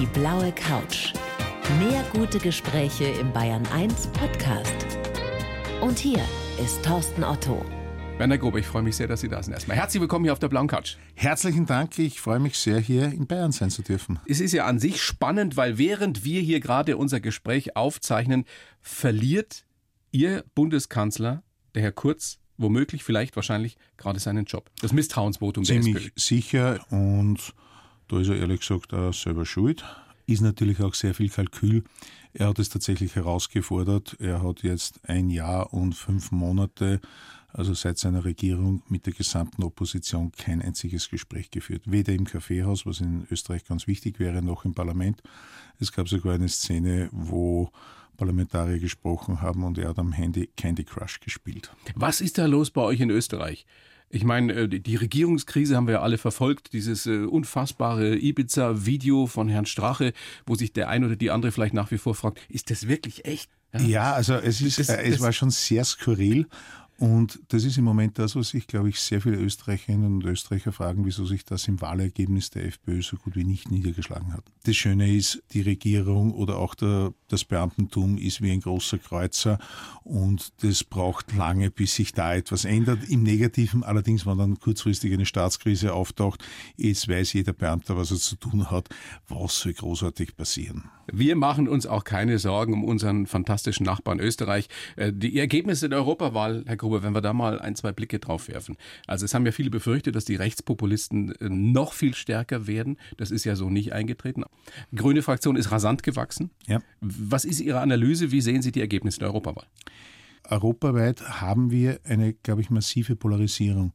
Die blaue Couch. Mehr gute Gespräche im Bayern 1 Podcast. Und hier ist Thorsten Otto. Werner Grobe, ich freue mich sehr, dass Sie da sind. Erstmal herzlich willkommen hier auf der blauen Couch. Herzlichen Dank, ich freue mich sehr, hier in Bayern sein zu dürfen. Es ist ja an sich spannend, weil während wir hier gerade unser Gespräch aufzeichnen, verliert Ihr Bundeskanzler, der Herr Kurz, womöglich, vielleicht, wahrscheinlich gerade seinen Job. Das Misstrauensvotum Ziemlich der SPÖ. sicher und da ist er ehrlich gesagt auch selber schuld. Ist natürlich auch sehr viel Kalkül. Er hat es tatsächlich herausgefordert. Er hat jetzt ein Jahr und fünf Monate, also seit seiner Regierung, mit der gesamten Opposition kein einziges Gespräch geführt. Weder im Kaffeehaus, was in Österreich ganz wichtig wäre, noch im Parlament. Es gab sogar eine Szene, wo Parlamentarier gesprochen haben und er hat am Handy Candy Crush gespielt. Was ist da los bei euch in Österreich? Ich meine, äh, die- Regierungskrise haben wir ja alle verfolgt. Dieses äh, unfassbare Ibiza-Video von Herrn Strache, wo sich der ein oder die andere vielleicht nach wie vor fragt, ist das wirklich echt? Ja, also es, ist, Das- äh, es das- war schon sehr skurril. Und das ist im Moment das, was sich, glaube ich, sehr viele Österreicherinnen und Österreicher fragen, wieso sich das im Wahlergebnis der FPÖ so gut wie nicht niedergeschlagen hat. Das Schöne ist, die Regierung oder auch der, das Beamtentum ist wie ein großer Kreuzer und das braucht lange, bis sich da etwas ändert. Im Negativen allerdings, wenn dann kurzfristig eine Staatskrise auftaucht, jetzt weiß jeder Beamter, was er zu tun hat. Was soll großartig passieren? Wir machen uns auch keine Sorgen um unseren fantastischen Nachbarn Österreich. Äh, Die Ergebnisse der Europawahl, Herr Gruber, wenn wir da mal ein, zwei Blicke drauf werfen. Also es haben ja viele befürchtet, dass die Rechtspopulisten äh, noch viel stärker werden. Das ist ja so nicht eingetreten. Die Grüne Fraktion ist rasant gewachsen. Ja. Was ist Ihre Analyse? Wie sehen Sie die Ergebnisse der Europawahl? europaweit haben wir eine, glaube ich, massive Polarisierung.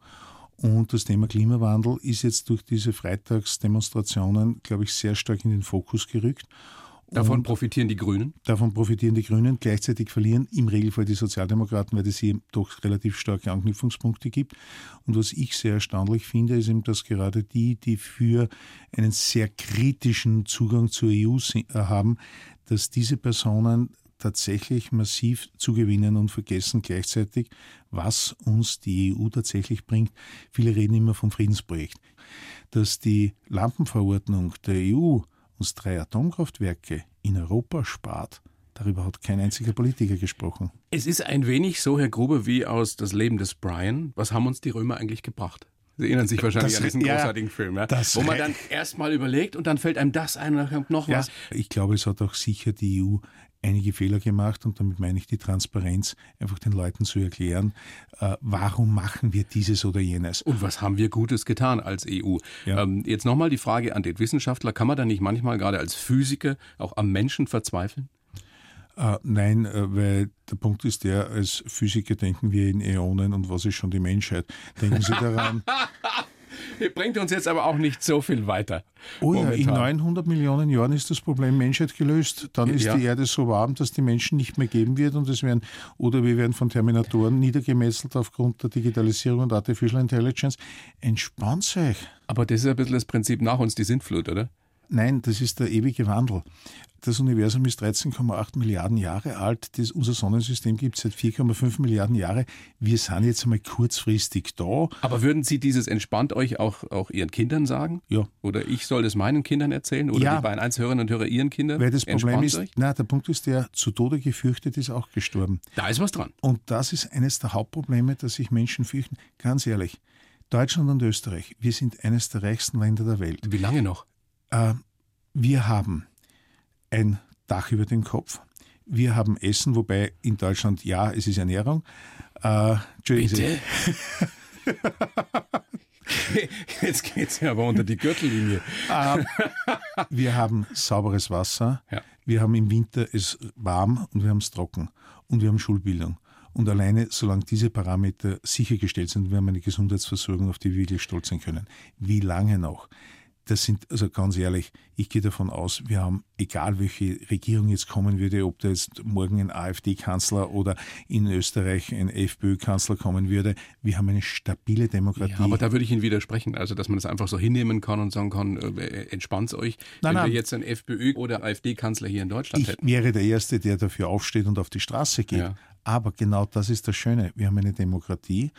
Und das Thema Klimawandel ist jetzt durch diese Freitagsdemonstrationen, glaube ich, sehr stark in den Fokus gerückt. Davon profitieren die Grünen. davon profitieren die Grünen. Gleichzeitig verlieren im Regelfall die Sozialdemokraten, weil es hier doch relativ starke Anknüpfungspunkte gibt. Und was ich sehr erstaunlich finde, ist eben, dass gerade die, die für einen sehr kritischen Zugang zur EU äh, haben, dass diese Personen tatsächlich massiv zugewinnen und vergessen gleichzeitig, was uns die EU tatsächlich bringt. Viele reden immer vom Friedensprojekt. Dass die Lampenverordnung der EU uns drei Atomkraftwerke in Europa spart, darüber hat kein einziger Politiker gesprochen. Es ist ein wenig so, Herr Grube, wie aus Das Leben des Brian. Was haben uns die Römer eigentlich gebracht? Sie erinnern sich wahrscheinlich Das- an diesen ja, großartigen Film, ja? wo man dann erstmal überlegt und dann fällt einem das ein und dann kommt noch was. Ich glaube, es hat auch sicher die EU einige Fehler gemacht und damit meine ich die Transparenz, einfach den Leuten zu erklären, äh, warum machen wir dieses oder jenes. Und was haben wir Gutes getan als EU? Ja. Ähm, jetzt nochmal die Frage an den Wissenschaftler. Kann man da nicht manchmal gerade als Physiker auch am Menschen verzweifeln? Äh, nein, äh, weil der Punkt ist der, als Physiker denken wir in Äonen und was ist schon die Menschheit? Denken Sie daran, Bringt uns jetzt aber auch nicht so viel weiter. oh ja, in momentan. 900 Millionen Jahren ist das Problem Menschheit gelöst. Dann ist Ja. die Erde so warm, dass die Menschen nicht mehr geben wird und es werden, oder wir werden von Terminatoren niedergemetzelt aufgrund der Digitalisierung und Artificial Intelligence. Entspannt euch. Aber das ist ein bisschen das Prinzip nach uns die Sintflut, oder? Nein, das ist der ewige Wandel. Das Universum ist 13,8 Milliarden Jahre alt. Das, unser Sonnensystem gibt es seit 4,5 Milliarden Jahre. Wir sind jetzt einmal kurzfristig da. Aber würden Sie dieses entspannt euch auch, auch Ihren Kindern sagen? Ja. Oder ich soll das meinen Kindern erzählen? Oder Ja. die beiden Hörerinnen und Hörer Ihren Kindern? Weil das Problem ist, euch? na, der Punkt ist der, zu Tode gefürchtet ist auch gestorben. Da ist was dran. Und das ist eines der Hauptprobleme, dass sich Menschen fürchten. Ganz ehrlich, Deutschland und Österreich, wir sind eines der reichsten Länder der Welt. Wie lange noch? Äh, wir haben ein Dach über dem Kopf. Wir haben Essen, wobei in Deutschland, ja, es ist Ernährung. Äh, Entschuldigung, Jetzt geht's ja aber unter die Gürtellinie. Wir haben sauberes Wasser, Ja. wir haben im Winter es warm und wir haben es trocken und wir haben Schulbildung. Und alleine, solange diese Parameter sichergestellt sind, wir haben eine Gesundheitsversorgung, auf die wir wirklich stolz sein können. Wie lange noch? Das sind, also ganz ehrlich, ich gehe davon aus, wir haben, egal welche Regierung jetzt kommen würde, ob da jetzt morgen ein AfD-Kanzler oder in Österreich ein FPÖ-Kanzler kommen würde, wir haben eine stabile Demokratie. Ja, aber da würde ich Ihnen widersprechen. Also, dass man das einfach so hinnehmen kann und sagen kann, äh, entspannt's euch, Nein, wenn nein. wir jetzt einen FPÖ- oder AfD-Kanzler hier in Deutschland Ich hätten. wäre der Erste, der dafür aufsteht und auf die Straße geht. Ja. Aber genau das ist das Schöne. Wir haben eine Demokratie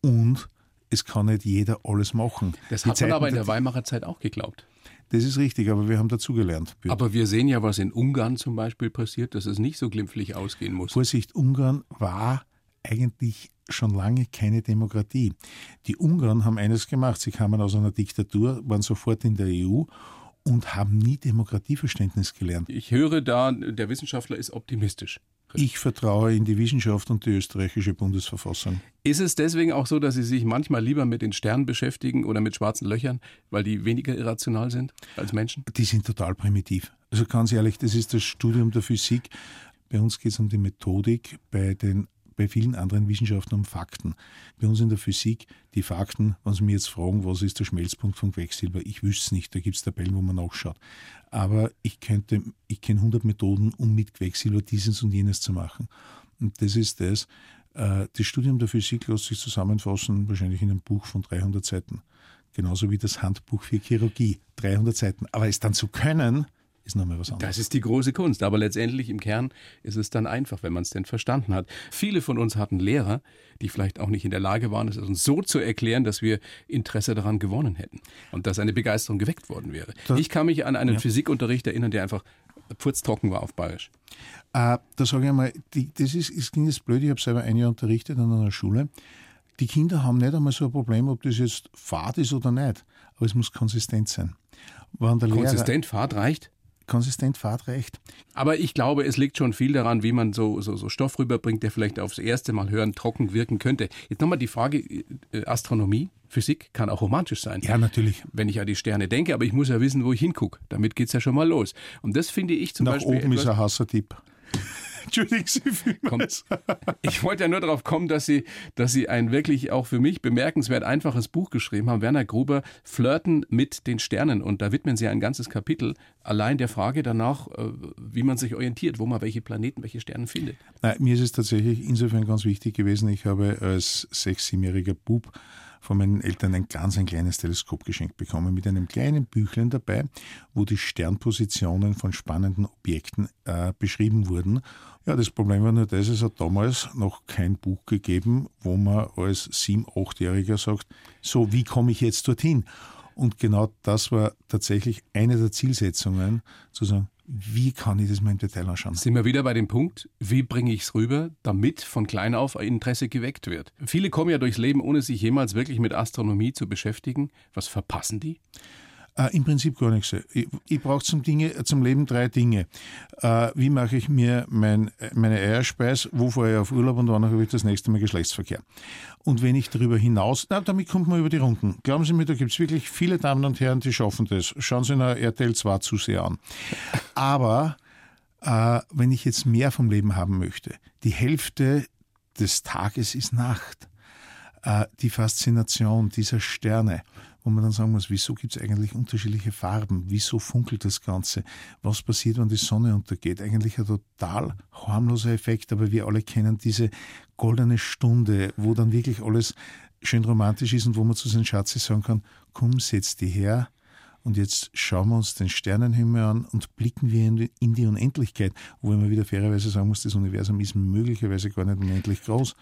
und es kann nicht jeder alles machen. Das hat man aber in der Weimarer Zeit auch geglaubt. Das ist richtig, aber wir haben dazugelernt. Aber wir sehen ja, was in Ungarn zum Beispiel passiert, dass es nicht so glimpflich ausgehen muss. Vorsicht, Ungarn war eigentlich schon lange keine Demokratie. Die Ungarn haben eines gemacht, sie kamen aus einer Diktatur, waren sofort in der EU und haben nie Demokratieverständnis gelernt. Ich höre da, der Wissenschaftler ist optimistisch. Ich vertraue in die Wissenschaft und die österreichische Bundesverfassung. Ist es deswegen auch so, dass Sie sich manchmal lieber mit den Sternen beschäftigen oder mit schwarzen Löchern, weil die weniger irrational sind als Menschen? Die sind total primitiv. Also ganz ehrlich, das ist das Studium der Physik. Bei uns geht es um die Methodik, bei den bei vielen anderen Wissenschaften um Fakten. Bei uns in der Physik, die Fakten, wenn Sie mir jetzt fragen, was ist der Schmelzpunkt von Quecksilber, ich wüsste es nicht, da gibt es Tabellen, wo man nachschaut. Aber ich könnte, ich kenne 100 Methoden, um mit Quecksilber dieses und jenes zu machen. Und das ist das. Äh, das Studium der Physik lässt sich zusammenfassen, wahrscheinlich in einem Buch von 300 Seiten. Genauso wie das Handbuch für Chirurgie, 300 Seiten. Aber es dann zu können, ist nochmal was anderes. Das ist die große Kunst. Aber letztendlich im Kern ist es dann einfach, wenn man es denn verstanden hat. Viele von uns hatten Lehrer, die vielleicht auch nicht in der Lage waren, es uns so zu erklären, dass wir Interesse daran gewonnen hätten und dass eine Begeisterung geweckt worden wäre. Das, ich kann mich an einen ja. Physikunterricht erinnern, der einfach furztrocken war auf Bayerisch. Äh, da sage ich einmal, die, das ist, es klingt jetzt blöd, ich habe selber ein Jahr unterrichtet an einer Schule. Die Kinder haben nicht einmal so ein Problem, ob das jetzt Fahrt ist oder nicht, aber es muss konsistent sein. Konsistent, Fahrt reicht? Konsistent fahrtrecht. Aber ich glaube, es liegt schon viel daran, wie man so, so, so Stoff rüberbringt, der vielleicht aufs erste Mal hören trocken wirken könnte. Jetzt nochmal die Frage, äh, Astronomie, Physik kann auch romantisch sein. Ja, natürlich. Wenn ich an die Sterne denke, aber ich muss ja wissen, wo ich hingucke. Damit geht es ja schon mal los. Und das finde ich zum Nach Beispiel. Nach oben ist ein Hassertipp. Entschuldigen Sie vielmals. Ich wollte ja nur darauf kommen, dass Sie, dass Sie ein wirklich auch für mich bemerkenswert einfaches Buch geschrieben haben, Werner Gruber, Flirten mit den Sternen. Und da widmen Sie ein ganzes Kapitel allein der Frage danach, äh, wie man sich orientiert, wo man welche Planeten, welche Sterne findet. Nein, mir ist es tatsächlich insofern ganz wichtig gewesen. Ich habe als sechs-, siebenjähriger Bub von meinen Eltern ein ganz ein kleines Teleskop geschenkt bekommen mit einem kleinen Büchlein dabei, wo die Sternpositionen von spannenden Objekten äh, beschrieben wurden. Ja, das Problem war nur das, es hat damals noch kein Buch gegeben, wo man als sieben-, achtjähriger sagt, so, wie komme ich jetzt dorthin? Und genau das war tatsächlich eine der Zielsetzungen, zu sagen, wie kann ich das mal im Detail anschauen? Sind wir wieder bei dem Punkt, wie bringe ich es rüber, damit von klein auf ein Interesse geweckt wird? Viele kommen ja durchs Leben, ohne sich jemals wirklich mit Astronomie zu beschäftigen. Was verpassen die? Äh, Im Prinzip gar nichts. Ich, ich brauche zum, zum Leben drei Dinge. Äh, wie mache ich mir mein, meine Eierspeis? Wo fahre ich auf Urlaub und wann habe ich das nächste Mal Geschlechtsverkehr? Und wenn ich darüber hinaus, na, damit kommt man über die Runden. Glauben Sie mir, da gibt es wirklich viele Damen und Herren, die schaffen das. Schauen Sie nach RTL 2 zu sehr an. Aber äh, wenn ich jetzt mehr vom Leben haben möchte, die Hälfte des Tages ist Nacht. Äh, die Faszination dieser Sterne wo man dann sagen muss, wieso gibt es eigentlich unterschiedliche Farben? Wieso funkelt das Ganze? Was passiert, wenn die Sonne untergeht? Eigentlich ein total harmloser Effekt, aber wir alle kennen diese goldene Stunde, wo dann wirklich alles schön romantisch ist und wo man zu seinen Schatzi sagen kann, komm, setz die her, und jetzt schauen wir uns den Sternenhimmel an und blicken wir in die Unendlichkeit, wo man wieder fairerweise sagen muss, das Universum ist möglicherweise gar nicht unendlich groß.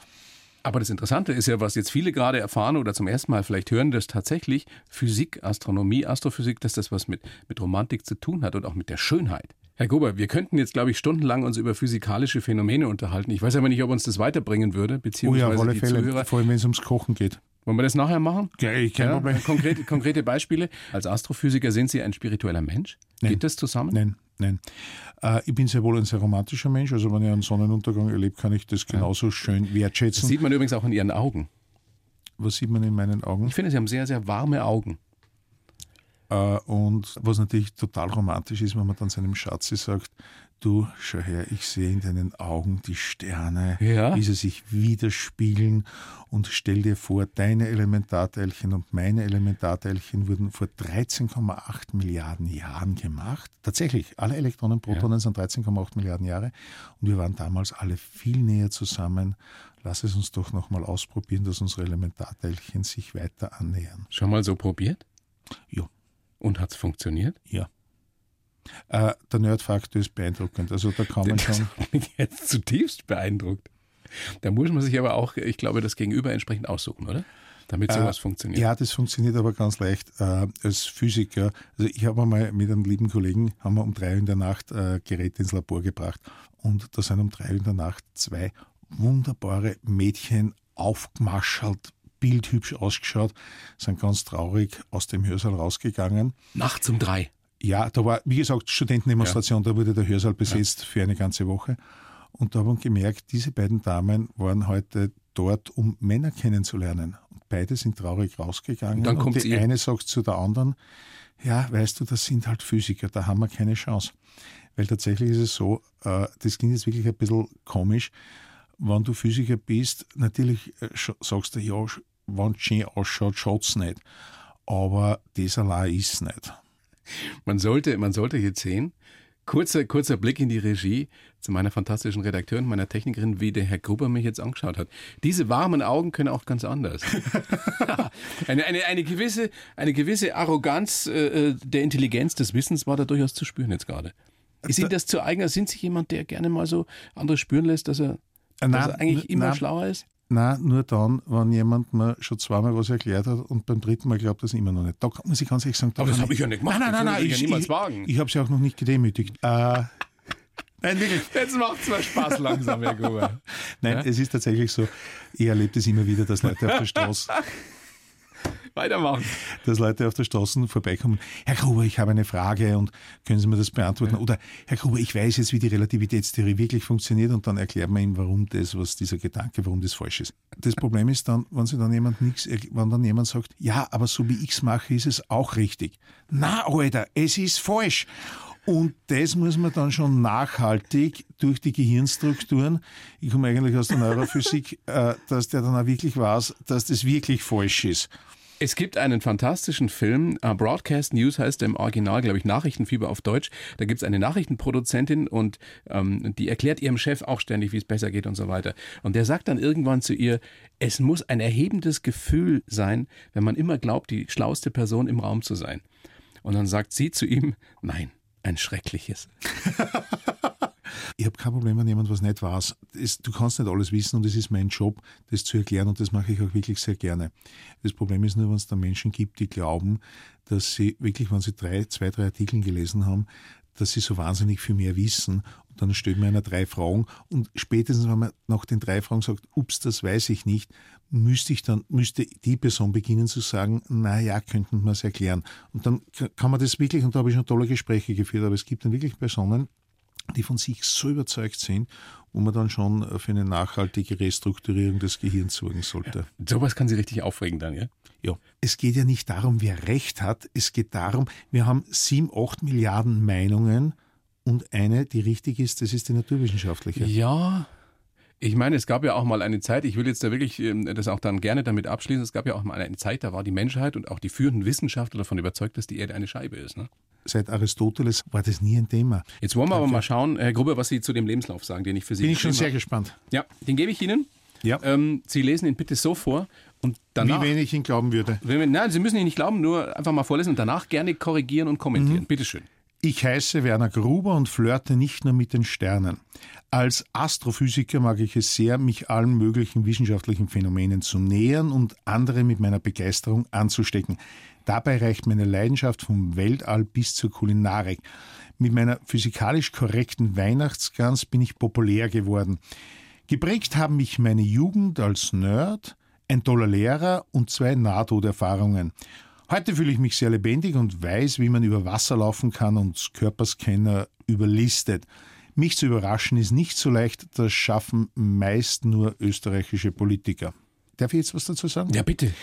Aber das Interessante ist ja, was jetzt viele gerade erfahren oder zum ersten Mal vielleicht hören, dass tatsächlich Physik, Astronomie, Astrophysik, dass das was mit, mit Romantik zu tun hat und auch mit der Schönheit. Herr Gruber, wir könnten jetzt, glaube ich, stundenlang uns über physikalische Phänomene unterhalten. Ich weiß aber nicht, ob uns das weiterbringen würde, beziehungsweise oh ja, die Fälle, Zuhörer. Vor allem, wenn es ums Kochen geht. Wollen wir das nachher machen? Ja, ich kein ja. Konkrete, konkrete Beispiele. Als Astrophysiker sind Sie ein spiritueller Mensch? Nein. Geht das zusammen? Nein, nein. Äh, ich bin sehr wohl ein sehr romantischer Mensch. Also wenn ich einen Sonnenuntergang erlebe, kann ich das genauso ja. schön wertschätzen. Das sieht man übrigens auch in Ihren Augen. Was sieht man in meinen Augen? Ich finde, Sie haben sehr, sehr warme Augen. Äh, und was natürlich total romantisch ist, wenn man dann seinem Schatzi sagt, Du, schau her, ich sehe in deinen Augen die Sterne, ja. wie sie sich widerspiegeln und stell dir vor, deine Elementarteilchen und meine Elementarteilchen wurden vor 13,8 Milliarden Jahren gemacht. Tatsächlich, alle Elektronen, Protonen ja. sind 13,8 Milliarden Jahre und wir waren damals alle viel näher zusammen. Lass es uns doch nochmal ausprobieren, dass unsere Elementarteilchen sich weiter annähern. Schon mal so probiert? Ja. Und hat es funktioniert? Ja. Äh, der Nerdfaktor ist beeindruckend. Also da kann man schon. Das hat mich jetzt zutiefst beeindruckt. Da muss man sich aber auch, ich glaube, das Gegenüber entsprechend aussuchen, oder? damit sowas äh, funktioniert. Ja, das funktioniert aber ganz leicht äh, als Physiker. Also ich habe mal mit einem lieben Kollegen, haben wir um drei Uhr in der Nacht äh, Geräte ins Labor gebracht und da sind um drei Uhr in der Nacht zwei wunderbare Mädchen aufgemaschelt, bildhübsch ausgeschaut, sind ganz traurig aus dem Hörsaal rausgegangen. Nachts um drei? Ja, da war, wie gesagt, Studentendemonstration, ja. da wurde der Hörsaal besetzt ja. für eine ganze Woche. Und da haben wir gemerkt, diese beiden Damen waren heute dort, um Männer kennenzulernen. Und beide sind traurig rausgegangen. Und dann kommt und die ihr. eine sagt zu der anderen, ja, weißt du, das sind halt Physiker, da haben wir keine Chance. Weil tatsächlich ist es so, äh, das klingt jetzt wirklich ein bisschen komisch, wenn du Physiker bist, natürlich äh, sagst du, ja, wenn es schön ausschaut, schaut es nicht. Aber das allein ist es nicht. Man sollte, man sollte jetzt sehen, kurzer, kurzer Blick in die Regie zu meiner fantastischen Redakteurin, meiner Technikerin, wie der Herr Gruber mich jetzt angeschaut hat. Diese warmen Augen können auch ganz anders. eine, eine, eine, gewisse, eine gewisse Arroganz äh, äh, der Intelligenz des Wissens war da durchaus zu spüren jetzt gerade. Ist Ihnen das zu eigen? Sind Sie jemand, der gerne mal so andere spüren lässt, dass er, nein, dass er eigentlich immer nein, schlauer ist? Nein, nur dann, wenn jemand mir schon zweimal was erklärt hat und beim dritten Mal glaubt das immer noch nicht. Da muss ich ganz ehrlich sagen, aber das habe ich ja nicht gemacht. Nein, nein, nein, nein ich, ich, ja niemals wagen. Ich, ich habe sie auch noch nicht gedemütigt. Äh, Nein, wirklich. Jetzt macht es mal Spaß langsam, Herr Gruber. Nein, ja? es ist tatsächlich so, ich erlebe das immer wieder, dass Leute auf der Straße Weitermachen. Dass Leute auf der Straße vorbeikommen. Herr Gruber, ich habe eine Frage und können Sie mir das beantworten? Ja. Oder Herr Gruber, ich weiß jetzt, wie die Relativitätstheorie wirklich funktioniert und dann erklärt man ihm, warum das, was dieser Gedanke, warum das falsch ist. Das Problem ist dann, wenn sie dann jemand nichts, wenn dann jemand sagt, ja, aber so wie ich es mache, ist es auch richtig. Na, Alter, es ist falsch. Und das muss man dann schon nachhaltig durch die Gehirnstrukturen, ich komme eigentlich aus der Neurophysik, äh, dass der dann auch wirklich weiß, dass das wirklich falsch ist. Es gibt einen fantastischen Film, uh, Broadcast News heißt im Original, glaube ich, Nachrichtenfieber auf Deutsch. Da gibt es eine Nachrichtenproduzentin und ähm, die erklärt ihrem Chef auch ständig, wie es besser geht und so weiter. Und der sagt dann irgendwann zu ihr, es muss ein erhebendes Gefühl sein, wenn man immer glaubt, die schlauste Person im Raum zu sein. Und dann sagt sie zu ihm, nein, ein schreckliches. Ich habe kein Problem, wenn jemand was nicht weiß. Das, du kannst nicht alles wissen und es ist mein Job, das zu erklären und das mache ich auch wirklich sehr gerne. Das Problem ist nur, wenn es da Menschen gibt, die glauben, dass sie wirklich, wenn sie drei, zwei, drei Artikel gelesen haben, dass sie so wahnsinnig viel mehr wissen. Und dann stellt man einer drei Fragen und spätestens, wenn man nach den drei Fragen sagt, ups, das weiß ich nicht, müsste ich dann, müsste die Person beginnen zu sagen, na ja, könnten wir es erklären. Und dann kann man das wirklich, und da habe ich schon tolle Gespräche geführt, aber es gibt dann wirklich Personen, die von sich so überzeugt sind, wo man dann schon für eine nachhaltige Restrukturierung des Gehirns sorgen sollte. Ja, sowas kann Sie richtig aufregen dann, ja? Ja. Es geht ja nicht darum, wer Recht hat. Es geht darum, wir haben sieben, acht Milliarden Meinungen und eine, die richtig ist, das ist die naturwissenschaftliche. Ja, ich meine, es gab ja auch mal eine Zeit, ich will jetzt da wirklich ähm, das auch dann gerne damit abschließen, es gab ja auch mal eine Zeit, da war die Menschheit und auch die führenden Wissenschaftler davon überzeugt, dass die Erde eine Scheibe ist. Ne? Seit Aristoteles war das nie ein Thema. Jetzt wollen wir aber mal schauen, Herr Gruber, was Sie zu dem Lebenslauf sagen, den ich für Sie Bin ich schon sehr gespannt. Ja, den gebe ich Ihnen. Ja. Ähm, Sie lesen ihn bitte so vor und danach. Wie wenig ich ihn glauben würde. Nein, Sie müssen ihn nicht glauben, nur einfach mal vorlesen und danach gerne korrigieren und kommentieren. Mhm. Bitte schön. Ich heiße Werner Gruber und flirte nicht nur mit den Sternen. Als Astrophysiker mag ich es sehr, mich allen möglichen wissenschaftlichen Phänomenen zu nähern und andere mit meiner Begeisterung anzustecken. Dabei reicht meine Leidenschaft vom Weltall bis zur Kulinarik. Mit meiner physikalisch korrekten Weihnachtsgans bin ich populär geworden. Geprägt haben mich meine Jugend als Nerd, ein toller Lehrer und zwei Nahtoderfahrungen. Heute fühle ich mich sehr lebendig und weiß, wie man über Wasser laufen kann und Körperscanner überlistet. Mich zu überraschen ist nicht so leicht, das schaffen meist nur österreichische Politiker. Darf ich jetzt was dazu sagen? Ja, bitte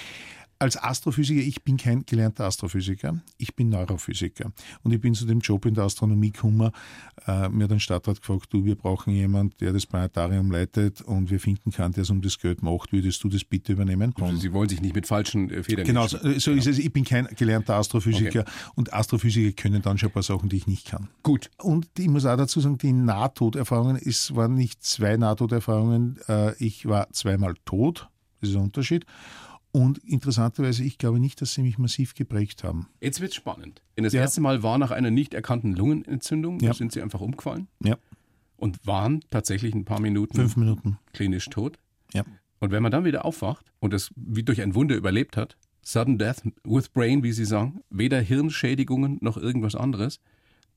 als Astrophysiker, ich bin kein gelernter Astrophysiker, ich bin Neurophysiker. Und ich bin zu dem Job in der Astronomie gekommen. Äh, mir hat ein Stadtrat gefragt, du, wir brauchen jemanden, der das Planetarium leitet und wir finden kann, der es um das Geld macht. Würdest du das bitte übernehmen? Also Sie wollen sich nicht mit falschen äh, Federn Genau, so, so ist es. Ich bin kein gelernter Astrophysiker okay. und Astrophysiker können dann schon ein paar Sachen, die ich nicht kann. Gut. Und ich muss auch dazu sagen, die Nahtoderfahrungen, es waren nicht zwei Nahtoderfahrungen. Äh, ich war zweimal tot. Das ist ein Unterschied. Und interessanterweise, ich glaube nicht, dass sie mich massiv geprägt haben. Jetzt wird es spannend. Denn das ja. erste Mal war nach einer nicht erkannten Lungenentzündung, ja. da sind sie einfach umgefallen. Ja. Und waren tatsächlich ein paar Minuten, Fünf Minuten. klinisch tot. Ja. Und wenn man dann wieder aufwacht und das wie durch ein Wunder überlebt hat, Sudden Death with Brain, wie Sie sagen, weder Hirnschädigungen noch irgendwas anderes,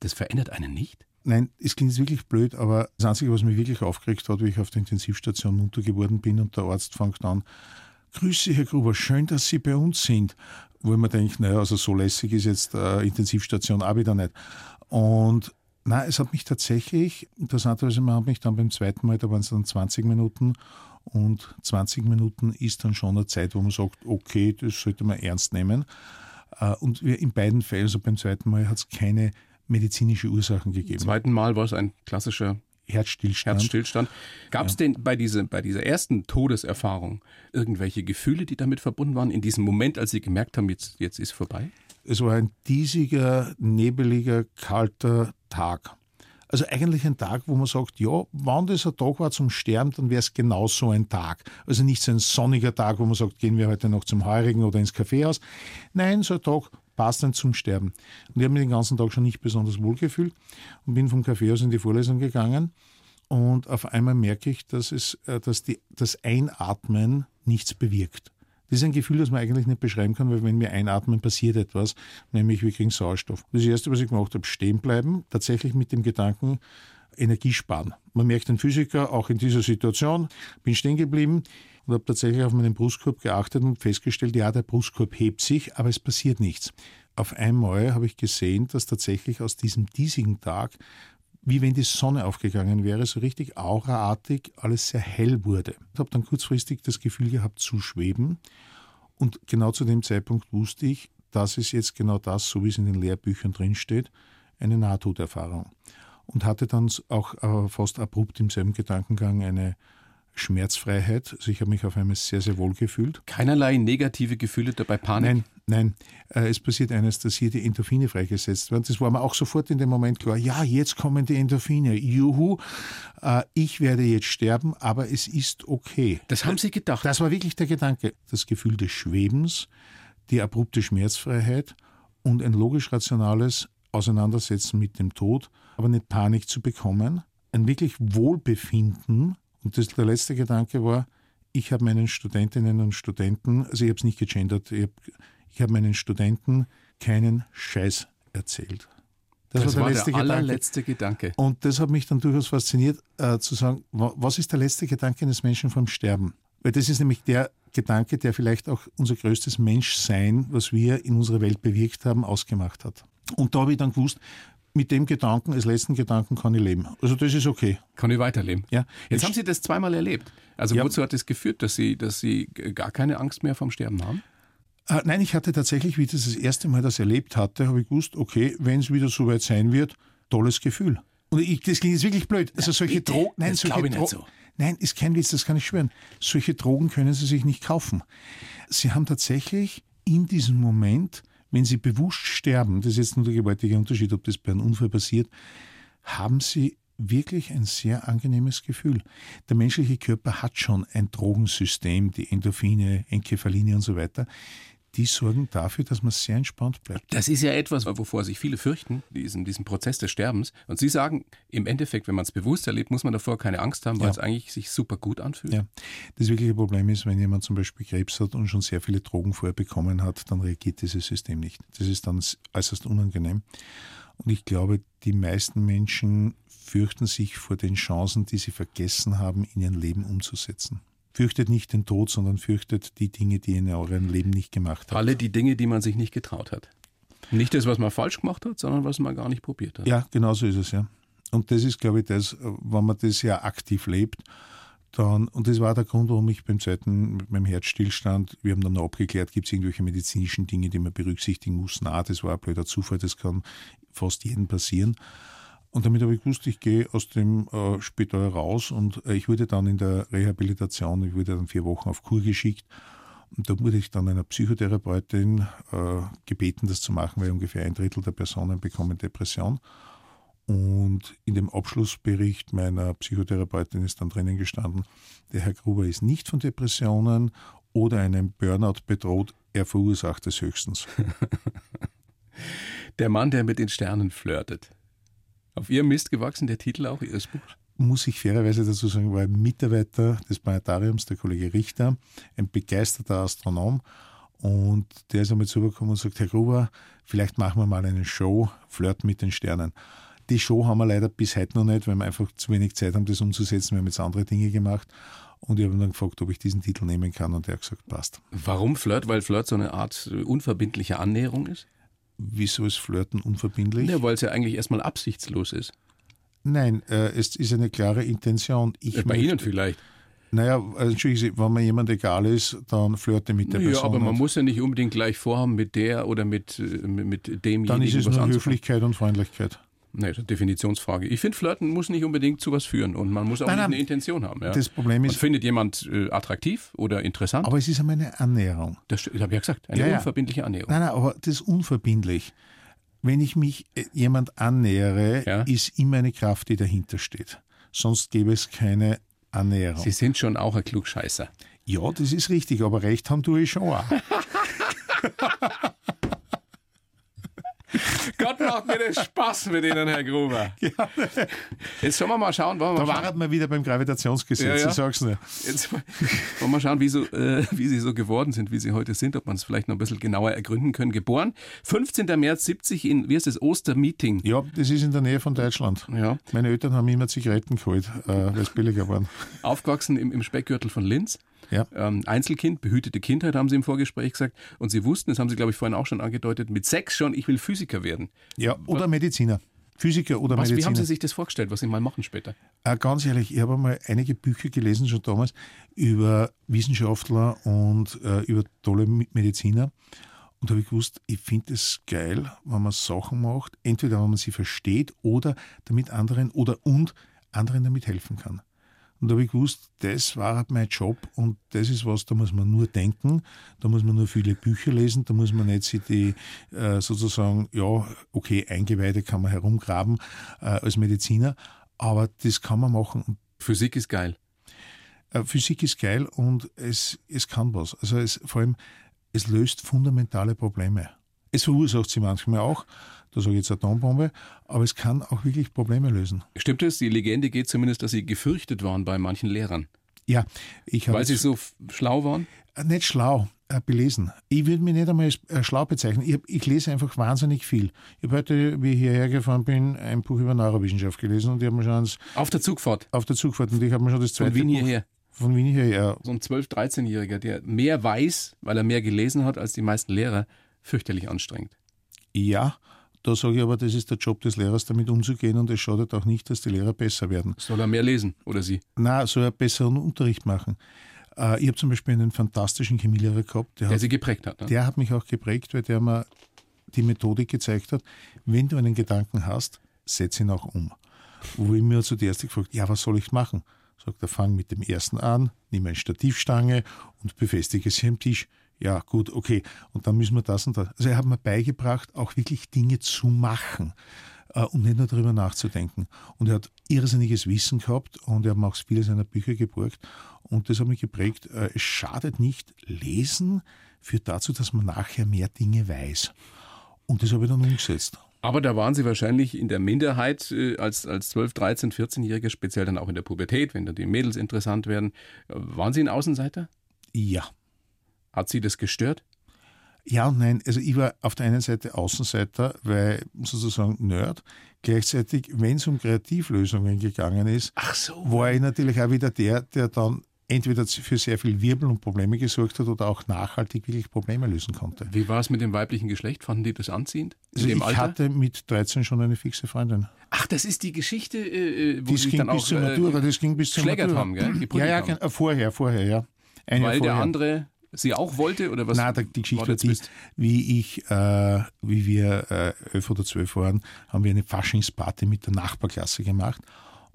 das verändert einen nicht? Nein, es klingt wirklich blöd, aber das Einzige, was mich wirklich aufgeregt hat, wie ich auf der Intensivstation munter geworden bin und der Arzt fängt an, Grüße, Herr Gruber, schön, dass Sie bei uns sind. Wo ich mir denke, naja, also so lässig ist jetzt äh, Intensivstation auch wieder nicht. Und na, es hat mich tatsächlich, interessanterweise, man hat mich dann beim zweiten Mal, da waren es dann 20 Minuten und 20 Minuten ist dann schon eine Zeit, wo man sagt, okay, das sollte man ernst nehmen. Äh, und in beiden Fällen, also beim zweiten Mal, hat es keine medizinische Ursachen gegeben. Beim zweiten Mal war es ein klassischer Herzstillstand. Herzstillstand. Gab es ja. denn bei, diese, bei dieser ersten Todeserfahrung irgendwelche Gefühle, die damit verbunden waren, in diesem Moment, als Sie gemerkt haben, jetzt, jetzt ist vorbei? Es war ein diesiger, nebeliger, kalter Tag. Also eigentlich ein Tag, wo man sagt, ja, wann das ein Tag war zum Sterben, dann wäre es genau so ein Tag. Also nicht so ein sonniger Tag, wo man sagt, gehen wir heute noch zum Heurigen oder ins Kaffeehaus. Nein, so ein Tag passt dann zum Sterben. Und ich habe mich den ganzen Tag schon nicht besonders wohl gefühlt und bin vom Kaffeehaus in die Vorlesung gegangen. Und auf einmal merke ich, dass, es, äh, dass die, das Einatmen nichts bewirkt. Das ist ein Gefühl, das man eigentlich nicht beschreiben kann, weil wenn wir einatmen, passiert etwas, nämlich wir kriegen Sauerstoff. Das Erste, was ich gemacht habe, stehen bleiben, tatsächlich mit dem Gedanken, Energie sparen. Man merkt den Physiker auch in dieser Situation, bin stehen geblieben und habe tatsächlich auf meinen Brustkorb geachtet und festgestellt, ja, der Brustkorb hebt sich, aber es passiert nichts. Auf einmal habe ich gesehen, dass tatsächlich aus diesem diesigen Tag wie wenn die Sonne aufgegangen wäre, so richtig auraartig alles sehr hell wurde. Ich habe dann kurzfristig das Gefühl gehabt zu schweben und genau zu dem Zeitpunkt wusste ich, das ist jetzt genau das, so wie es in den Lehrbüchern drinsteht, eine Nahtoderfahrung. Und hatte dann auch äh, fast abrupt im selben Gedankengang eine Schmerzfreiheit. Also ich habe mich auf einmal sehr, sehr wohl gefühlt. Keinerlei negative Gefühle dabei, Panik? Nein, nein. Äh, es passiert eines, dass hier die Endorphine freigesetzt werden. Das war mir auch sofort in dem Moment klar. Ja, jetzt kommen die Endorphine. Juhu, äh, ich werde jetzt sterben, aber es ist okay. Das haben Sie gedacht? Das war wirklich der Gedanke. Das Gefühl des Schwebens, die abrupte Schmerzfreiheit und ein logisch-rationales Auseinandersetzen mit dem Tod, aber nicht Panik zu bekommen. Ein wirklich Wohlbefinden und das, der letzte Gedanke war, ich habe meinen Studentinnen und Studenten, also ich habe es nicht gegendert, ich habe hab meinen Studenten keinen Scheiß erzählt. Das, das war der, letzte, der allerletzte Gedanke. Gedanke. Und das hat mich dann durchaus fasziniert, äh, zu sagen, was ist der letzte Gedanke eines Menschen vom Sterben? Weil das ist nämlich der Gedanke, der vielleicht auch unser größtes Menschsein, was wir in unserer Welt bewirkt haben, ausgemacht hat. Und da habe ich dann gewusst, mit dem Gedanken, als letzten Gedanken kann ich leben. Also das ist okay. Kann ich weiterleben. Ja. Jetzt, Jetzt haben Sie das zweimal erlebt. Also ja. wozu hat das geführt, dass Sie, dass Sie gar keine Angst mehr vom Sterben haben? Äh, nein, ich hatte tatsächlich, wie ich das das erste Mal das erlebt hatte, habe ich gewusst, okay, wenn es wieder so weit sein wird, tolles Gefühl. Und ich, das klingt jetzt wirklich blöd. Also solche Drogen, nein, das solche Drogen. So. Nein, ist kein Witz, das kann ich schwören. Solche Drogen können Sie sich nicht kaufen. Sie haben tatsächlich in diesem Moment wenn sie bewusst sterben, das ist jetzt nur der gewaltige Unterschied, ob das bei einem Unfall passiert, haben sie wirklich ein sehr angenehmes Gefühl. Der menschliche Körper hat schon ein Drogensystem, die Endorphine, Enkephaline und so weiter die sorgen dafür, dass man sehr entspannt bleibt. Das ist ja etwas, wovor sich viele fürchten, diesen, diesen Prozess des Sterbens. Und Sie sagen, im Endeffekt, wenn man es bewusst erlebt, muss man davor keine Angst haben, weil ja. es eigentlich sich super gut anfühlt. Ja, das wirkliche Problem ist, wenn jemand zum Beispiel Krebs hat und schon sehr viele Drogen vorher bekommen hat, dann reagiert dieses System nicht. Das ist dann äußerst unangenehm. Und ich glaube, die meisten Menschen fürchten sich vor den Chancen, die sie vergessen haben, in ihr Leben umzusetzen. Fürchtet nicht den Tod, sondern fürchtet die Dinge, die ihr in eurem Leben nicht gemacht habt. Alle die Dinge, die man sich nicht getraut hat. Nicht das, was man falsch gemacht hat, sondern was man gar nicht probiert hat. Ja, genau so ist es, ja. Und das ist, glaube ich, das, wenn man das ja aktiv lebt, dann, und das war der Grund, warum ich beim zweiten, mit meinem Herzstillstand, wir haben dann noch abgeklärt, gibt es irgendwelche medizinischen Dinge, die man berücksichtigen muss. Na, das war ein blöder Zufall, das kann fast jedem passieren. Und damit habe ich gewusst, ich gehe aus dem äh, Spital raus und äh, ich wurde dann in der Rehabilitation, ich wurde dann vier Wochen auf Kur geschickt. Und da wurde ich dann einer Psychotherapeutin äh, gebeten, das zu machen, weil ungefähr ein Drittel der Personen bekommen Depression. Und in dem Abschlussbericht meiner Psychotherapeutin ist dann drinnen gestanden, der Herr Gruber ist nicht von Depressionen oder einem Burnout bedroht, er verursacht es höchstens. Der Mann, der mit den Sternen flirtet. Auf Ihrem Mist gewachsen, der Titel auch Ihres Buchs? muss ich fairerweise dazu sagen, war ein Mitarbeiter des Planetariums, der Kollege Richter, ein begeisterter Astronom. Und der ist einmal zugekommen und sagt, Herr Gruber, vielleicht machen wir mal eine Show, Flirt mit den Sternen. Die Show haben wir leider bis heute noch nicht, weil wir einfach zu wenig Zeit haben, das umzusetzen. Wir haben jetzt andere Dinge gemacht. Und ich habe ihn dann gefragt, ob ich diesen Titel nehmen kann und er hat gesagt, passt. Warum Flirt? Weil Flirt so eine Art unverbindliche Annäherung ist? Wieso ist Flirten unverbindlich? Ja, weil es ja eigentlich erstmal absichtslos ist. Nein, äh, es ist eine klare Intention. Ich Bei möchte, Ihnen vielleicht. Naja, entschuldigen Sie, wenn mir jemand egal ist, dann flirte mit der ja, Person. Ja, aber man muss ja nicht unbedingt gleich vorhaben mit der oder mit, äh, mit, mit demjenigen. Dann ist es nur Höflichkeit und Freundlichkeit. Nee, Definitionsfrage. Ich finde, Flirten muss nicht unbedingt zu was führen und man muss auch nein, eine Intention haben. Ja. Das Problem ist. Man findet jemand äh, attraktiv oder interessant. Aber es ist einmal eine Annäherung. Das, das habe ich ja gesagt, eine ja, unverbindliche Annäherung. Nein, nein, aber das ist unverbindlich. Wenn ich mich äh, jemand annähere, ja. ist immer eine Kraft, die dahinter steht. Sonst gäbe es keine Annäherung. Sie sind schon auch ein Klugscheißer. Ja, das ist richtig, aber recht haben tue ich schon auch. Gott macht mir das Spaß mit Ihnen, Herr Gruber. Ja. Jetzt sollen wir mal schauen. Wollen wir da waren wir wieder beim Gravitationsgesetz, ja, ich sag's nur. Jetzt wollen wir mal schauen, wie, so, äh, wie Sie so geworden sind, wie Sie heute sind, ob man es vielleicht noch ein bisschen genauer ergründen können. Geboren 15. März 70 in, wie heißt das, Ostermeeting. Ja, das ist in der Nähe von Deutschland. Ja. Meine Eltern haben immer Zigaretten geholt, äh, weil es billiger waren. Aufgewachsen im, im Speckgürtel von Linz. Ja. Ähm, Einzelkind, behütete Kindheit, haben Sie im Vorgespräch gesagt. Und Sie wussten, das haben Sie, glaube ich, vorhin auch schon angedeutet, mit sechs schon, ich will Physiker werden. Ja, oder Mediziner. Physiker oder was, Mediziner. Wie haben Sie sich das vorgestellt, was Sie mal machen später? Äh, ganz ehrlich, ich habe mal einige Bücher gelesen, schon damals, über Wissenschaftler und äh, über tolle Mediziner. Und da habe ich gewusst, ich finde es geil, wenn man Sachen macht, entweder wenn man sie versteht oder damit anderen oder und anderen damit helfen kann. Und da habe ich gewusst, das war mein Job und das ist was, da muss man nur denken, da muss man nur viele Bücher lesen, da muss man nicht sich die äh, sozusagen, ja, okay, Eingeweide kann man herumgraben äh, als Mediziner, aber das kann man machen. Physik ist geil. Äh, Physik ist geil und es, es kann was. Also es, vor allem, es löst fundamentale Probleme. Es verursacht sie manchmal auch, da sage ich jetzt Atombombe, aber es kann auch wirklich Probleme lösen. Stimmt es? Die Legende geht zumindest, dass Sie gefürchtet waren bei manchen Lehrern. Ja, ich habe. Weil Sie so schlau waren? Äh, nicht schlau, äh, belesen. Ich würde mich nicht einmal als äh, schlau bezeichnen. Ich, ich, lese einfach wahnsinnig viel. Ich habe heute, wie ich hierher gefahren bin, ein Buch über Neurowissenschaft gelesen und ich habe mir schon. Auf der Zugfahrt? Auf der Zugfahrt und ich habe mir schon das zweite. Von Wien hierher? Von Wien hierher. So ein 12-, 13-Jähriger, der mehr weiß, weil er mehr gelesen hat als die meisten Lehrer, fürchterlich anstrengend. Ja, da sage ich aber, das ist der Job des Lehrers, damit umzugehen und es schadet auch nicht, dass die Lehrer besser werden. Soll er mehr lesen oder sie? Na, soll er besseren Unterricht machen. Äh, ich habe zum Beispiel einen fantastischen Chemielehrer gehabt. Der, der hat, sie geprägt hat. Ne? Der hat mich auch geprägt, weil der mir die Methodik gezeigt hat, wenn du einen Gedanken hast, setz ihn auch um. Wo ich mir zuerst gefragt ja, was soll ich machen? Sagt er, fang mit dem ersten an, nimm eine Stativstange und befestige sie am Tisch ja gut, okay, und dann müssen wir das und das. Also er hat mir beigebracht, auch wirklich Dinge zu machen äh, und nicht nur darüber nachzudenken. Und er hat irrsinniges Wissen gehabt und er hat mir auch viele seiner Bücher geborgt und das hat mich geprägt. Äh, es schadet nicht, lesen führt dazu, dass man nachher mehr Dinge weiß. Und das habe ich dann umgesetzt. Aber da waren Sie wahrscheinlich in der Minderheit äh, als, als 12, 13, 14-Jährige, speziell dann auch in der Pubertät, wenn dann die Mädels interessant werden. Äh, waren Sie ein Außenseiter? Ja. Hat Sie das gestört? Ja und nein. Also ich war auf der einen Seite Außenseiter, weil sozusagen Nerd. Gleichzeitig, wenn es um Kreativlösungen gegangen ist, so. war ich natürlich auch wieder der, der dann entweder für sehr viel Wirbel und Probleme gesorgt hat oder auch nachhaltig wirklich Probleme lösen konnte. Wie war es mit dem weiblichen Geschlecht? Fanden die das anziehend? Also ich Alter? hatte mit 13 schon eine fixe Freundin. Ach, das ist die Geschichte, äh, äh wo das Sie ging dann bis auch zur Matura, das ging bis zur Matura. haben, gell? Ja, ja, haben. vorher, vorher, ja. Ein Weil der andere sie auch wollte oder was? Nein, die Geschichte war die, wie ich, äh, wie wir äh, elf oder zwölf waren, haben wir eine Faschingsparty mit der Nachbarklasse gemacht.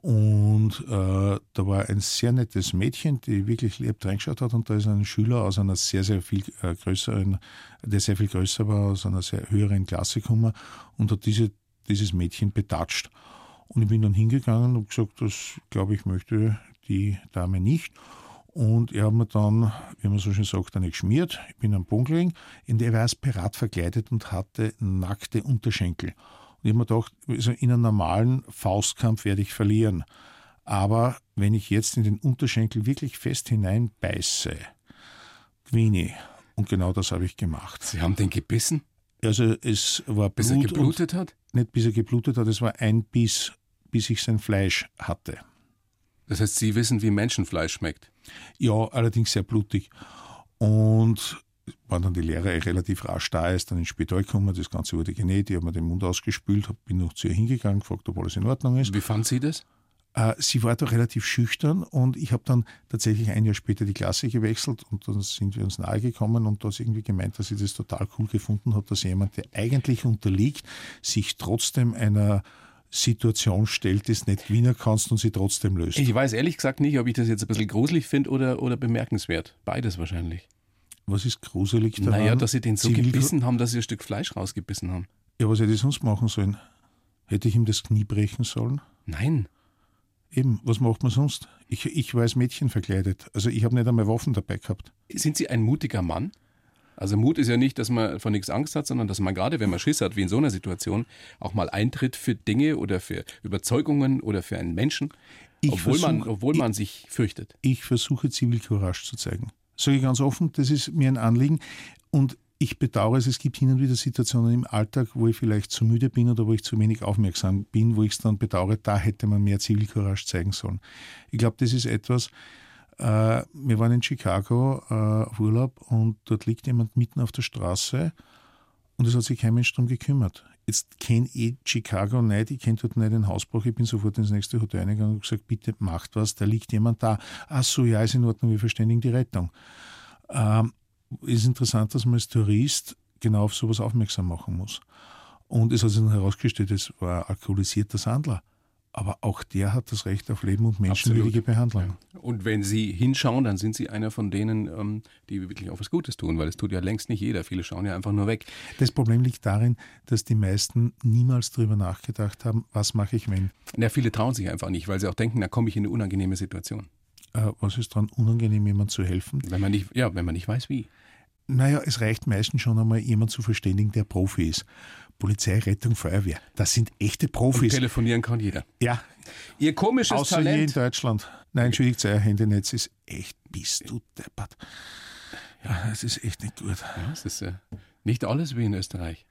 Und äh, da war ein sehr nettes Mädchen, die wirklich lieb reingeschaut hat. Und da ist ein Schüler aus einer sehr, sehr viel äh, größeren, der sehr viel größer war, aus einer sehr höheren Klasse gekommen und hat diese, dieses Mädchen betatscht. Und ich bin dann hingegangen und gesagt, das glaube ich möchte die Dame nicht. Und er hat mir dann, wie man so schön sagt, eine geschmiert. Ich bin am Boden gelegen. In der war als Pirat verkleidet und hatte nackte Unterschenkel. Und ich habe mir gedacht, also in einem normalen Faustkampf werde ich verlieren. Aber wenn ich jetzt in den Unterschenkel wirklich fest hineinbeiße, Queenie, und genau das habe ich gemacht. Sie haben den gebissen? Also es war Bis er geblutet hat? Nicht bis er geblutet hat, es war ein Biss, bis ich sein Fleisch hatte. Das heißt, Sie wissen, wie Menschenfleisch schmeckt? Ja, allerdings sehr blutig. Und waren dann die Lehrer relativ rasch da, ist dann ins Spital gekommen, das Ganze wurde genäht, ich habe mir den Mund ausgespült, bin noch zu ihr hingegangen, gefragt, ob alles in Ordnung ist. Wie fand sie das? Äh, sie war da relativ schüchtern und ich habe dann tatsächlich ein Jahr später die Klasse gewechselt und dann sind wir uns nahe gekommen und da ist irgendwie gemeint, dass sie das total cool gefunden hat, dass jemand, der eigentlich unterliegt, sich trotzdem einer Situation stellt, es nicht gewinnen kannst und sie trotzdem löst. Ich weiß ehrlich gesagt nicht, ob ich das jetzt ein bisschen gruselig finde oder, oder bemerkenswert. Beides wahrscheinlich. Was ist gruselig daran? Naja, dass sie den so Zivil gebissen haben, dass sie ein Stück Fleisch rausgebissen haben. Ja, was hätte ich sonst machen sollen? Hätte ich ihm das Knie brechen sollen? Nein. Eben, was macht man sonst? Ich, ich war als Mädchen verkleidet. Also ich habe nicht einmal Waffen dabei gehabt. Sind Sie ein mutiger Mann? Also Mut ist ja nicht, dass man vor nichts Angst hat, sondern dass man gerade, wenn man Schiss hat, wie in so einer Situation, auch mal eintritt für Dinge oder für Überzeugungen oder für einen Menschen, obwohl, versuch, man, obwohl man sich fürchtet. Ich versuche Zivilcourage zu zeigen. Sage ich ganz offen, das ist mir ein Anliegen. Und ich bedauere es, es gibt hin und wieder Situationen im Alltag, wo ich vielleicht zu müde bin oder wo ich zu wenig aufmerksam bin, wo ich es dann bedauere, da hätte man mehr Zivilcourage zeigen sollen. Ich glaube, das ist etwas, wir waren in Chicago äh, auf Urlaub und dort liegt jemand mitten auf der Straße und es hat sich kein Mensch darum gekümmert. Jetzt kenne ich Chicago nicht, ich kenne dort nicht den Hausbruch, ich bin sofort ins nächste Hotel eingegangen und gesagt, bitte macht was, da liegt jemand da. Ach so, ja, ist in Ordnung, wir verständigen die Rettung. Ähm, ist interessant, dass man als Tourist genau auf sowas aufmerksam machen muss. Und es hat sich dann herausgestellt, es war ein alkoholisierter Sandler. Aber auch der hat das Recht auf Leben und menschenwürdige Behandlung. Ja. Und wenn Sie hinschauen, dann sind Sie einer von denen, ähm, die wirklich auch was Gutes tun, weil es tut ja längst nicht jeder. Viele schauen ja einfach nur weg. Das Problem liegt darin, dass die meisten niemals darüber nachgedacht haben, was mache ich, wenn. Ja, viele trauen sich einfach nicht, weil sie auch denken, da komme ich in eine unangenehme Situation. Äh, was ist daran unangenehm, jemand zu helfen? Wenn man nicht, ja, wenn man nicht weiß, wie. Naja, es reicht meistens schon einmal, jemand zu verständigen, der Profi ist. Polizei, Rettung, Feuerwehr. Das sind echte Profis. Und telefonieren kann jeder. Ja. Ihr komisches Außer Talent. hier in Deutschland. Nein, entschuldigt, euer Handynetz ist echt, bist du deppert. Ja, es ist echt nicht gut. Ja, es ist äh, nicht alles wie in Österreich.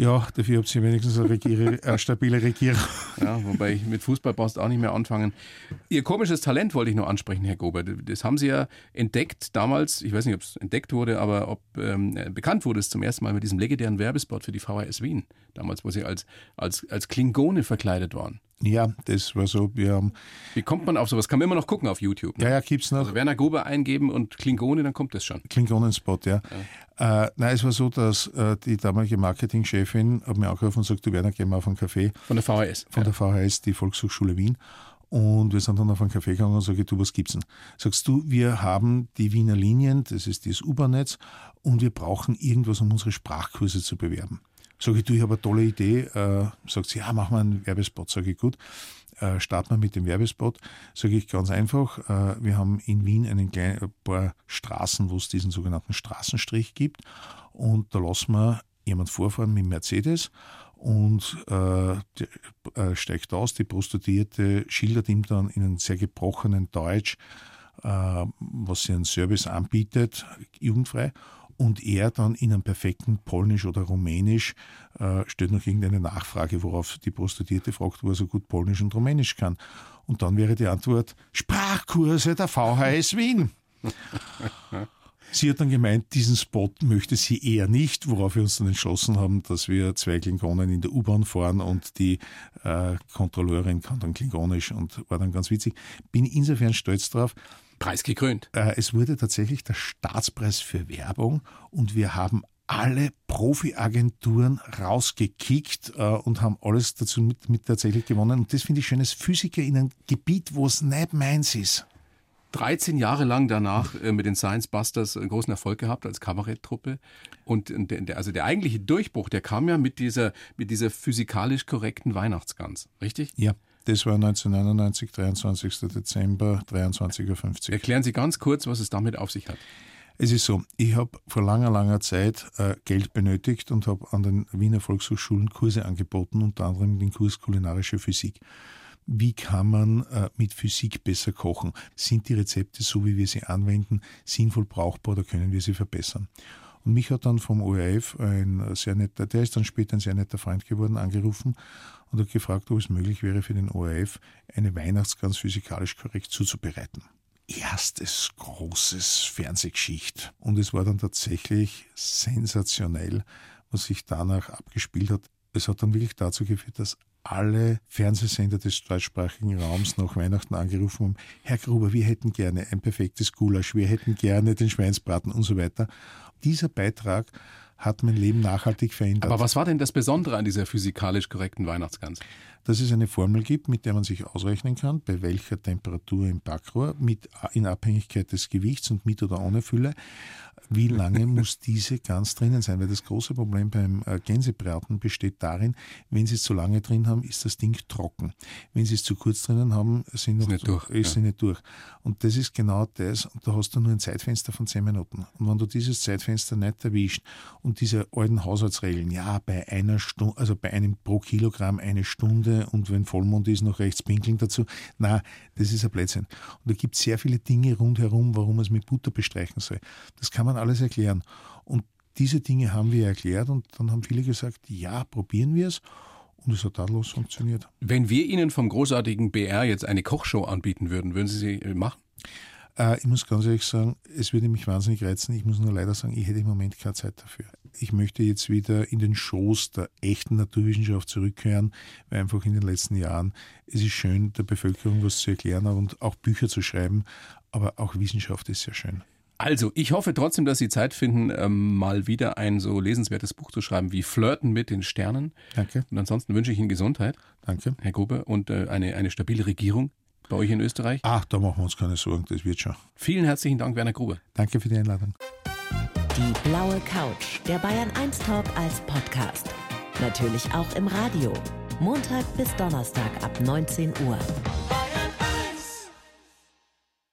Ja, dafür habt ihr wenigstens eine, Regier eine stabile Regierung. Ja, wobei ich mit Fußball brauchst auch nicht mehr anfangen. Ihr komisches Talent wollte ich noch ansprechen, Herr Gober. Das haben Sie ja entdeckt damals, ich weiß nicht, ob es entdeckt wurde, aber ob ähm, bekannt wurde es zum ersten Mal mit diesem legendären Werbespot für die VHS Wien. Damals, wo Sie als, als, als Klingone verkleidet waren. Ja, das war so. Wir haben Wie kommt man auf sowas? Kann man immer noch gucken auf YouTube. Ne? Ja, ja, gibt's noch. Also Werner Gruber eingeben und Klingone, dann kommt das schon. Klingonenspot, ja. ja. Äh, nein, es war so, dass äh, die damalige Marketingchefin hat mir angerufen und sagt, du Werner, geh mal auf einen Café. Von der VHS. Von ja. der VHS, die Volkshochschule Wien. Und wir sind dann auf einen Café gegangen und sage, du, was gibt's denn? Sagst du, wir haben die Wiener Linien, das ist das U-Bahn-Netz, und wir brauchen irgendwas, um unsere Sprachkurse zu bewerben. Sag ich, du, ich habe eine tolle Idee. Äh, sagt sie, ja, machen wir einen Werbespot. Sag ich, gut. Äh, starten wir mit dem Werbespot. Sage ich ganz einfach, äh, wir haben in Wien einen kleinen, ein paar Straßen, wo es diesen sogenannten Straßenstrich gibt. Und da lassen wir jemand vorfahren mit Mercedes und äh, die, äh, steigt aus. Die Prostituierte schildert ihm dann in einem sehr gebrochenen Deutsch, äh, was sie einen Service anbietet, jugendfrei und er dann in einem perfekten Polnisch oder Rumänisch äh, stellt noch irgendeine Nachfrage, worauf die Prostituierte fragt, wo er so gut Polnisch und Rumänisch kann. Und dann wäre die Antwort Sprachkurse der VHS Wien. Sie hat dann gemeint, diesen Spot möchte sie eher nicht, worauf wir uns dann entschlossen haben, dass wir zwei Klingonen in der U-Bahn fahren und die äh, Kontrolleurin kann dann Klingonisch und war dann ganz witzig. Bin insofern stolz drauf, preisgekrönt. Äh, es wurde tatsächlich der Staatspreis für Werbung und wir haben alle Profi-Agenturen rausgekickt äh, und haben alles dazu mit, mit tatsächlich gewonnen. Und das finde ich schön als Physiker in einem Gebiet, wo es nicht meins ist. 13 Jahre lang danach äh, mit den Science Busters einen großen Erfolg gehabt als Kabaretttruppe. Und der, also der eigentliche Durchbruch, der kam ja mit dieser, mit dieser physikalisch korrekten Weihnachtsgans, richtig? Ja. Das war 1999, 23. Dezember, 23.50 Uhr. Erklären Sie ganz kurz, was es damit auf sich hat. Es ist so, ich habe vor langer, langer Zeit äh, Geld benötigt und habe an den Wiener Volkshochschulen Kurse angeboten, unter anderem den Kurs Kulinarische Physik. wie kann man äh, mit Physik besser kochen? Sind die Rezepte, so wie wir sie anwenden, sinnvoll brauchbar oder können wir sie verbessern? Und mich hat dann vom ORF ein sehr netter, der ist dann später ein sehr netter Freund geworden, angerufen und hat gefragt, ob es möglich wäre für den ORF, eine Weihnachtsgans physikalisch korrekt zuzubereiten. Erstes großes Fernsehgeschicht. Und es war dann tatsächlich sensationell, was sich danach abgespielt hat. Es hat dann wirklich dazu geführt, dass alle Fernsehsender des deutschsprachigen Raums nach Weihnachten angerufen haben, Herr Gruber, wir hätten gerne ein perfektes Gulasch, wir hätten gerne den Schweinsbraten und so weiter. Dieser Beitrag hat mein Leben nachhaltig verändert. Aber was war denn das Besondere an dieser physikalisch korrekten Weihnachtsgans? Dass es eine Formel gibt, mit der man sich ausrechnen kann, bei welcher Temperatur im Backrohr, mit, in Abhängigkeit des Gewichts und mit oder ohne Fülle, wie lange muss diese Gans drinnen sein? Weil das große Problem beim äh, Gänsebraten besteht darin, wenn Sie es zu lange drin haben, ist das Ding trocken. Wenn Sie es zu kurz drinnen haben, sind noch, ist, nicht durch, ist ja. nicht durch. Und das ist genau das. Und da hast du nur ein Zeitfenster von 10 Minuten. Und wenn du dieses Zeitfenster nicht erwischt und diese alten Haushaltsregeln, ja, bei einer Stunde, also bei einem pro Kilogramm eine Stunde und wenn Vollmond ist, noch rechts pinkeln dazu, na, das ist ein Blödsinn. Und da gibt es sehr viele Dinge rundherum, warum man es mit Butter bestreichen soll. Das kann man alles erklären. Und diese Dinge haben wir erklärt und dann haben viele gesagt, ja, probieren wir es. Und es hat tadellos funktioniert. Wenn wir Ihnen vom großartigen BR jetzt eine Kochshow anbieten würden, würden Sie sie äh, machen? Äh, ich muss ganz ehrlich sagen, es würde mich wahnsinnig reizen. Ich muss nur leider sagen, ich hätte im Moment keine Zeit dafür. Ich möchte jetzt wieder in den Schoß der echten Naturwissenschaft zurückkehren, weil einfach in den letzten Jahren es ist schön, der Bevölkerung was zu erklären und auch Bücher zu schreiben, aber auch Wissenschaft ist sehr schön. Also, ich hoffe trotzdem, dass Sie Zeit finden, ähm, mal wieder ein so lesenswertes Buch zu schreiben wie Flirten mit den Sternen. Danke. Und ansonsten wünsche ich Ihnen Gesundheit. Danke. Herr Gruber, und äh, eine, eine stabile Regierung bei euch in Österreich. Ach, da machen wir uns keine Sorgen, das wird schon. Vielen herzlichen Dank, Werner Gruber. Danke für die Einladung. Die blaue Couch, der Bayern 1 Talk als Podcast. Natürlich auch im Radio. Montag bis Donnerstag ab 19 Uhr.